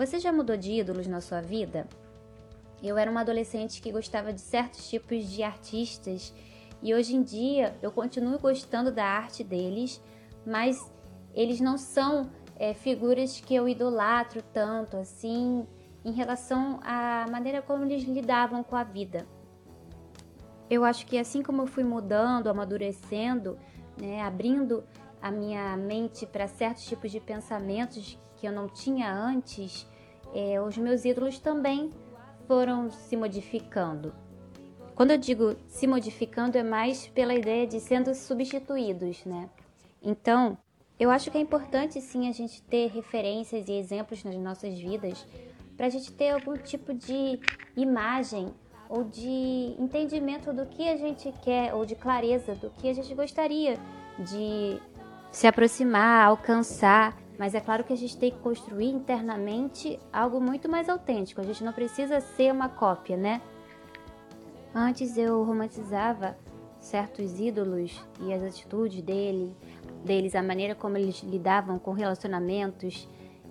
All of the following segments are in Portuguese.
Você já mudou de ídolos na sua vida? Eu era uma adolescente que gostava de certos tipos de artistas e hoje em dia eu continuo gostando da arte deles, mas eles não são é, figuras que eu idolatro tanto assim em relação à maneira como eles lidavam com a vida. Eu acho que assim como eu fui mudando, amadurecendo, né, abrindo a minha mente para certos tipos de pensamentos que eu não tinha antes, é, os meus ídolos também foram se modificando. Quando eu digo se modificando, é mais pela ideia de sendo substituídos, né? Então, eu acho que é importante sim a gente ter referências e exemplos nas nossas vidas para a gente ter algum tipo de imagem ou de entendimento do que a gente quer ou de clareza do que a gente gostaria de se aproximar, alcançar. Mas é claro que a gente tem que construir internamente algo muito mais autêntico. A gente não precisa ser uma cópia, né? Antes eu romantizava certos ídolos e as atitudes dele, deles, a maneira como eles lidavam com relacionamentos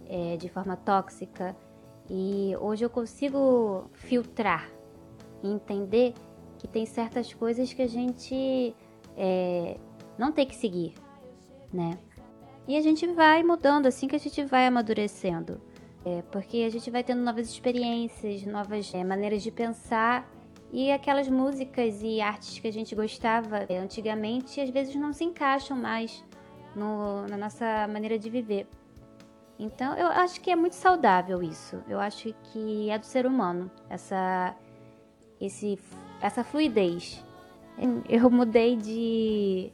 é, de forma tóxica. E hoje eu consigo filtrar entender que tem certas coisas que a gente é, não tem que seguir, né? E a gente vai mudando assim que a gente vai amadurecendo. É, porque a gente vai tendo novas experiências, novas é, maneiras de pensar e aquelas músicas e artes que a gente gostava é, antigamente às vezes não se encaixam mais no, na nossa maneira de viver. Então eu acho que é muito saudável isso. Eu acho que é do ser humano essa, esse, essa fluidez. Eu mudei de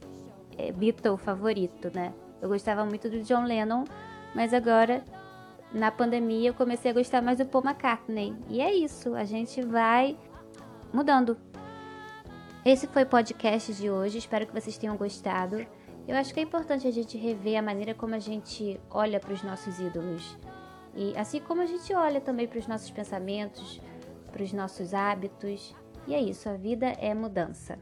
é, Beatle favorito, né? Eu gostava muito do John Lennon, mas agora na pandemia eu comecei a gostar mais do Paul McCartney. E é isso, a gente vai mudando. Esse foi o podcast de hoje, espero que vocês tenham gostado. Eu acho que é importante a gente rever a maneira como a gente olha para os nossos ídolos. E assim como a gente olha também para os nossos pensamentos, para os nossos hábitos. E é isso, a vida é mudança.